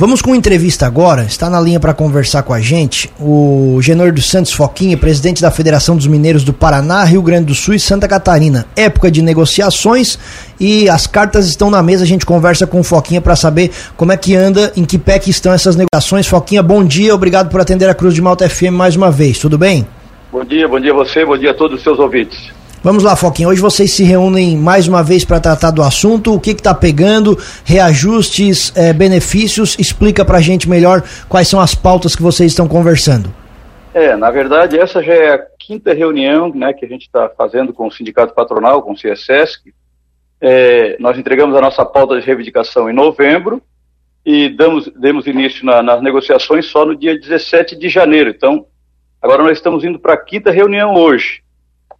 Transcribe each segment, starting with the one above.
Vamos com entrevista agora. Está na linha para conversar com a gente o Genor dos Santos Foquinha, presidente da Federação dos Mineiros do Paraná, Rio Grande do Sul e Santa Catarina. Época de negociações e as cartas estão na mesa. A gente conversa com o Foquinha para saber como é que anda, em que pé que estão essas negociações. Foquinha, bom dia. Obrigado por atender a Cruz de Malta FM mais uma vez. Tudo bem? Bom dia, bom dia a você, bom dia a todos os seus ouvintes. Vamos lá, Foquinha. Hoje vocês se reúnem mais uma vez para tratar do assunto. O que está pegando? Reajustes, é, benefícios? Explica para a gente melhor quais são as pautas que vocês estão conversando. É, na verdade, essa já é a quinta reunião né, que a gente está fazendo com o Sindicato Patronal, com o CSESC. É, nós entregamos a nossa pauta de reivindicação em novembro e damos, demos início na, nas negociações só no dia 17 de janeiro. Então, agora nós estamos indo para a quinta reunião hoje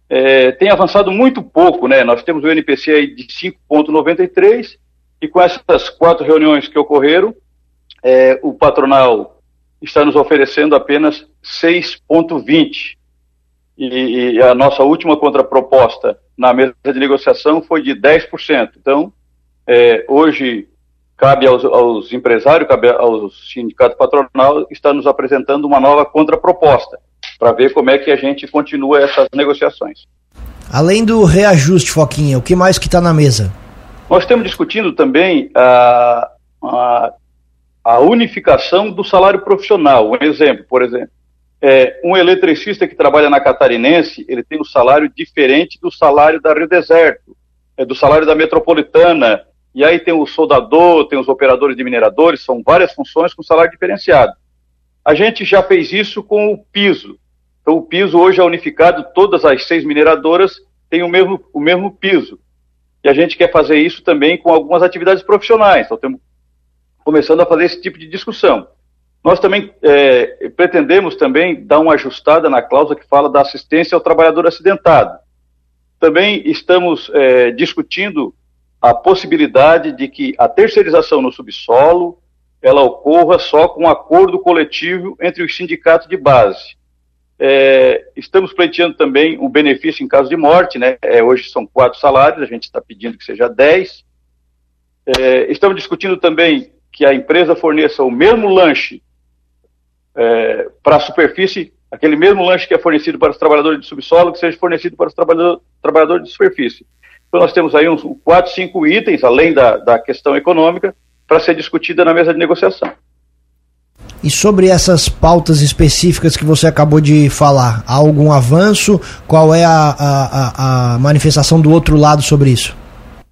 é, tem avançado muito pouco, né? Nós temos o NPC aí de 5,93 e com essas quatro reuniões que ocorreram, é, o patronal está nos oferecendo apenas 6,20. E, e, a nossa última contraproposta na mesa de negociação foi de 10%. Então, é, hoje, cabe aos, aos empresários, cabe aos sindicatos patronal, está nos apresentando uma nova contraproposta para ver como é que a gente continua essas negociações. Além do reajuste, Foquinha, o que mais que está na mesa? Nós estamos discutindo também a, a, a, unificação do salário profissional. Um exemplo, por exemplo, é, um eletricista que trabalha na Catarinense, ele tem um salário diferente do salário da Rio Deserto, é, do salário da Metropolitana, e aí tem o soldador, tem os operadores de mineradores, são várias funções com salário diferenciado. A gente já fez isso com o piso. Então, o piso hoje é unificado, todas as seis mineradoras têm o mesmo, o mesmo piso. E a gente quer fazer isso também com algumas atividades profissionais. Então, estamos começando a fazer esse tipo de discussão. Nós também é, pretendemos também dar uma ajustada na cláusula que fala da assistência ao trabalhador acidentado. Também estamos é, discutindo a possibilidade de que a terceirização no subsolo ela ocorra só com um acordo coletivo entre os sindicatos de base. É, estamos pleiteando também um benefício em caso de morte, né? É, hoje são quatro salários, a gente está pedindo que seja dez. É, estamos discutindo também que a empresa forneça o mesmo lanche é, para a superfície, aquele mesmo lanche que é fornecido para os trabalhadores de subsolo, que seja fornecido para os trabalhador, trabalhadores de superfície. Então nós temos aí uns quatro, cinco itens, além da, da questão econômica, para ser discutida na mesa de negociação. E sobre essas pautas específicas que você acabou de falar, há algum avanço? Qual é a, a, a manifestação do outro lado sobre isso?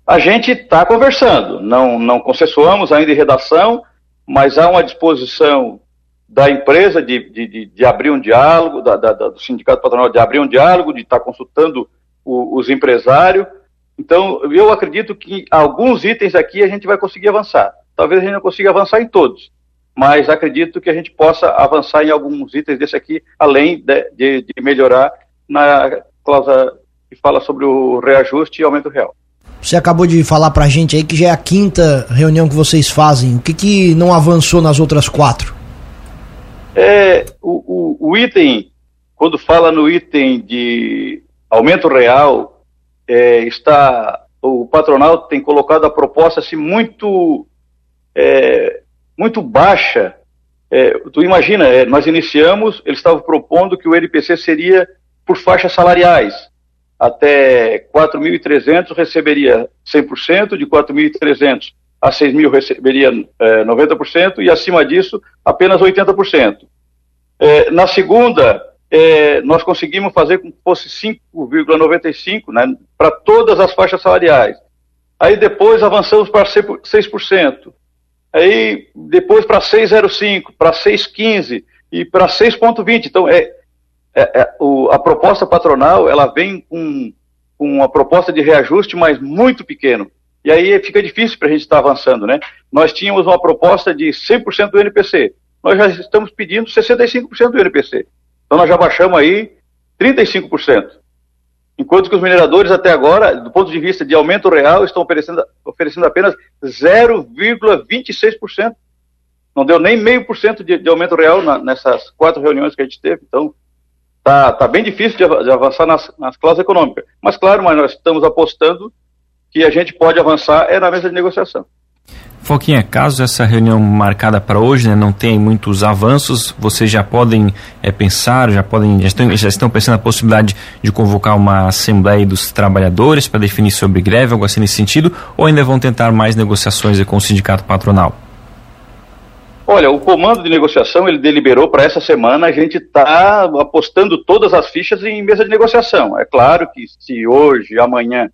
A gente está conversando, não, não consensuamos ainda em redação, mas há uma disposição da empresa de, de, de abrir um diálogo, da, da, do sindicato patronal de abrir um diálogo, de estar tá consultando o, os empresários. Então, eu acredito que alguns itens aqui a gente vai conseguir avançar. Talvez a gente não consiga avançar em todos, mas acredito que a gente possa avançar em alguns itens desse aqui, além de, de, de melhorar na cláusula que fala sobre o reajuste e aumento real. Você acabou de falar para a gente aí que já é a quinta reunião que vocês fazem. O que, que não avançou nas outras quatro? É, o, o, o item, quando fala no item de aumento real, é, está o patronal tem colocado a proposta assim muito é, muito baixa. É, tu imagina, é, nós iniciamos, eles estavam propondo que o NPC seria por faixas salariais. Até 4.300 receberia 100%, de 4.300 a 6.000 receberia é, 90% e acima disso apenas 80%. É, na segunda, é, nós conseguimos fazer com que fosse 5,95% né, para todas as faixas salariais. Aí depois avançamos para 6%. Aí depois para 6,05, para 6,15 e para 6,20. Então, é, é, é o, a proposta patronal ela vem com, com uma proposta de reajuste, mas muito pequeno. E aí fica difícil para a gente estar tá avançando, né? Nós tínhamos uma proposta de 100% do NPC. Nós já estamos pedindo 65% do NPC. Então nós já baixamos aí 35%. Enquanto que os mineradores até agora, do ponto de vista de aumento real, estão oferecendo, oferecendo apenas 0,26%. Não deu nem meio por cento de aumento real na, nessas quatro reuniões que a gente teve. Então, tá, tá bem difícil de, avançar nas, nas cláusulas econômicas. Mas claro, mas nós estamos apostando que a gente pode avançar é na mesa de negociação. Foquinha, caso essa reunião marcada para hoje né, não tenha muitos avanços, vocês já podem é, pensar, já podem, já estão, já estão pensando na possibilidade de convocar uma assembleia dos trabalhadores para definir sobre greve, algo assim nesse sentido, ou ainda vão tentar mais negociações com o sindicato patronal? Olha, o comando de negociação ele deliberou para essa semana a gente está apostando todas as fichas em mesa de negociação. É claro que se hoje, amanhã,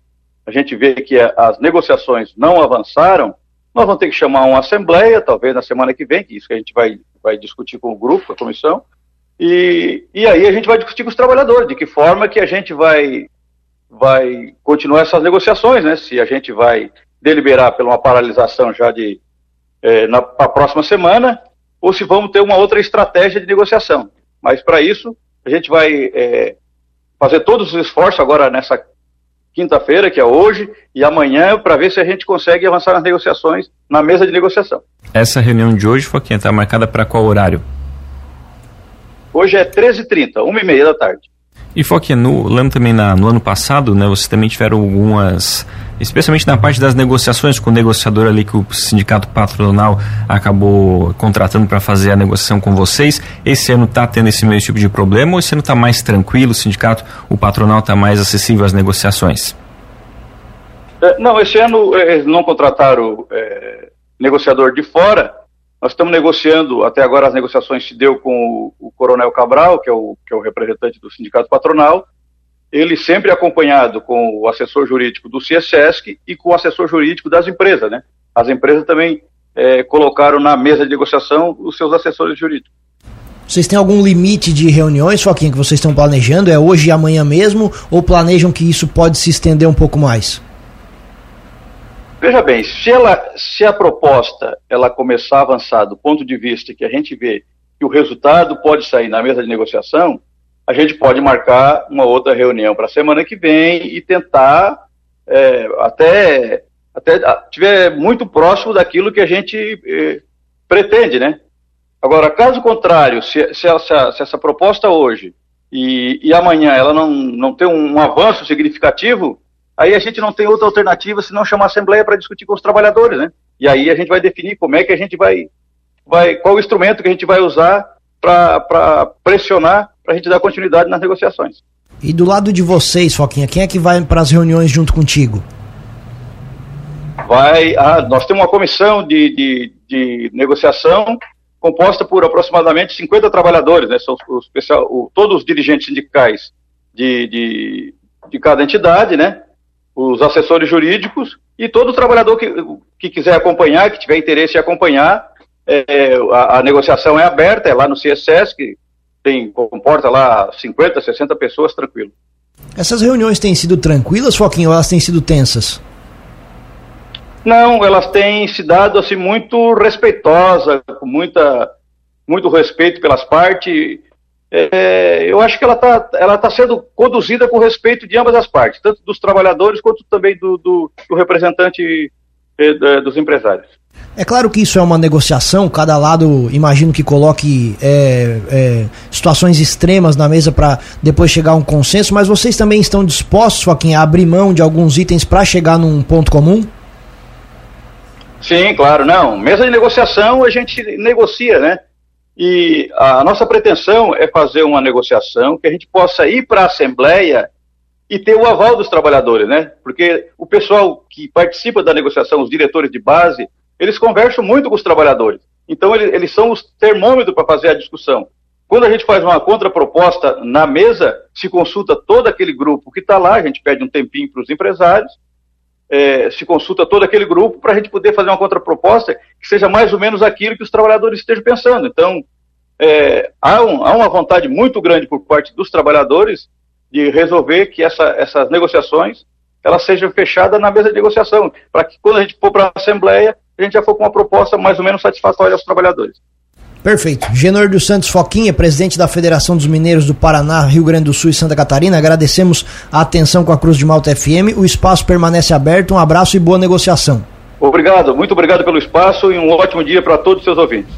a gente vê que as negociações não avançaram, nós vamos ter que chamar uma assembleia, talvez na semana que vem, que isso que a gente vai, vai discutir com o grupo, com a comissão, e, e aí a gente vai discutir com os trabalhadores, de que forma que a gente vai, vai continuar essas negociações, né? Se a gente vai deliberar pela uma paralisação já de é, na próxima semana, ou se vamos ter uma outra estratégia de negociação. Mas para isso, a gente vai é, fazer todos os esforços agora nessa quinta-feira, que é hoje, e amanhã, para ver se a gente consegue avançar nas negociações, na mesa de negociação. Essa reunião de hoje, Foquinha, está marcada para qual horário? Hoje é 13h30, 1h30 da tarde. E Foquinha, no, lembro também na, no ano passado, né, vocês também tiveram algumas, especialmente na parte das negociações com o negociador ali que o sindicato patronal acabou contratando para fazer a negociação com vocês. Esse ano está tendo esse mesmo tipo de problema ou esse ano está mais tranquilo, o sindicato, o patronal está mais acessível às negociações? É, não, esse ano é, eles não contrataram é, negociador de fora, nós estamos negociando, até agora as negociações se deu com o, o Coronel Cabral, que é o, que é o representante do sindicato patronal, ele sempre acompanhado com o assessor jurídico do CIESESC e com o assessor jurídico das empresas, né? As empresas também é, colocaram na mesa de negociação os seus assessores jurídicos. Vocês têm algum limite de reuniões, Foquinha, que vocês estão planejando? É hoje e amanhã mesmo? Ou planejam que isso pode se estender um pouco mais? Veja bem, se, ela, se a proposta ela começar a avançar do ponto de vista que a gente vê que o resultado pode sair na mesa de negociação, a gente pode marcar uma outra reunião para a semana que vem e tentar é, até até tiver muito próximo daquilo que a gente é, pretende, né? Agora, caso contrário, se, se, essa, se essa proposta hoje e, e, amanhã ela não, não tem um, um avanço significativo, aí a gente não tem outra alternativa senão chamar a Assembleia para discutir com os trabalhadores, né? E aí a gente vai definir como é que a gente vai, vai qual o instrumento que a gente vai usar para pressionar para a gente dar continuidade nas negociações. E do lado de vocês, Foquinha, quem é que vai para as reuniões junto contigo? Vai, ah, nós temos uma comissão de, de, de negociação composta por aproximadamente 50 trabalhadores, né? São os, o, todos os dirigentes sindicais de, de, de cada entidade, né? os assessores jurídicos e todo trabalhador que, que quiser acompanhar, que tiver interesse em acompanhar, é, a, a, negociação é aberta, é lá no CSS, que tem, comporta lá 50, 60 pessoas, tranquilo. Essas reuniões têm sido tranquilas, Foquinho, ou elas têm sido tensas? Não, elas têm se dado assim muito respeitosa, com muita, muito respeito pelas partes, é, eu acho que ela está ela tá sendo conduzida com respeito de ambas as partes, tanto dos trabalhadores quanto também do, do, do representante é, dos empresários. É claro que isso é uma negociação, cada lado imagino que coloque é, é, situações extremas na mesa para depois chegar a um consenso, mas vocês também estão dispostos, Joaquim, a abrir mão de alguns itens para chegar num ponto comum? Sim, claro, não. Mesa de negociação a gente negocia, né? E a nossa pretensão é fazer uma negociação que a gente possa ir para a Assembleia e ter o aval dos trabalhadores, né? Porque o pessoal que participa da negociação, os diretores de base, eles conversam muito com os trabalhadores. Então, eles, são os termômetros para fazer a discussão. Quando a gente faz uma contraproposta na mesa, se consulta todo aquele grupo que está lá, a gente pede um tempinho para os empresários, é, se consulta todo aquele grupo para a gente poder fazer uma contraproposta que seja mais ou menos aquilo que os trabalhadores estejam pensando. Então, é, há, um, há, uma vontade muito grande por parte dos trabalhadores de resolver que essa, essas negociações elas sejam fechadas na mesa de negociação, para que quando a gente for para a Assembleia, a gente já for com uma proposta mais ou menos satisfatória aos trabalhadores. Perfeito. Genor dos Santos Foquinha, presidente da Federação dos Mineiros do Paraná, Rio Grande do Sul e Santa Catarina, agradecemos a atenção com a Cruz de Malta FM. O espaço permanece aberto. Um abraço e boa negociação. Obrigado, muito obrigado pelo espaço e um ótimo dia para todos os seus ouvintes.